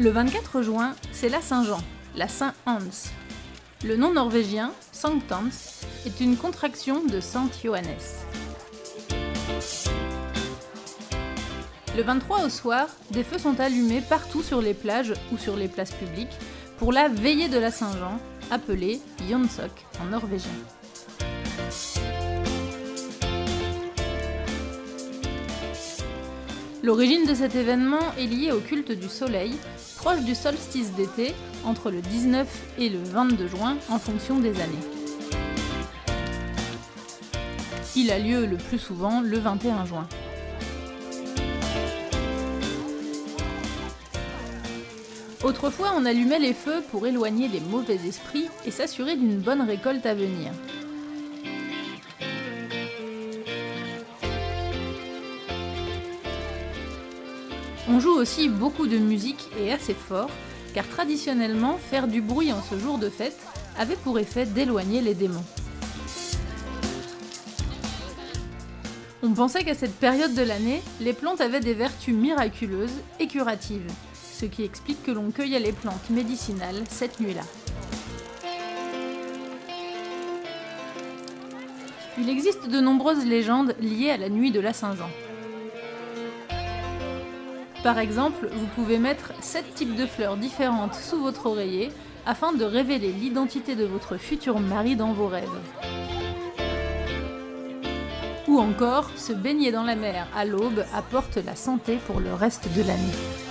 Le 24 juin, c'est la Saint-Jean, la Saint-Hans. Le nom norvégien, Sanctans, est une contraction de Saint Johannes. Le 23 au soir, des feux sont allumés partout sur les plages ou sur les places publiques pour la veillée de la Saint-Jean, appelée Jonsok en norvégien. L'origine de cet événement est liée au culte du soleil, proche du solstice d'été, entre le 19 et le 22 juin en fonction des années. Il a lieu le plus souvent le 21 juin. Autrefois, on allumait les feux pour éloigner les mauvais esprits et s'assurer d'une bonne récolte à venir. On joue aussi beaucoup de musique et assez fort, car traditionnellement, faire du bruit en ce jour de fête avait pour effet d'éloigner les démons. On pensait qu'à cette période de l'année, les plantes avaient des vertus miraculeuses et curatives, ce qui explique que l'on cueillait les plantes médicinales cette nuit-là. Il existe de nombreuses légendes liées à la nuit de la Saint-Jean. Par exemple, vous pouvez mettre 7 types de fleurs différentes sous votre oreiller afin de révéler l'identité de votre futur mari dans vos rêves. Ou encore, se baigner dans la mer à l'aube apporte la santé pour le reste de l'année.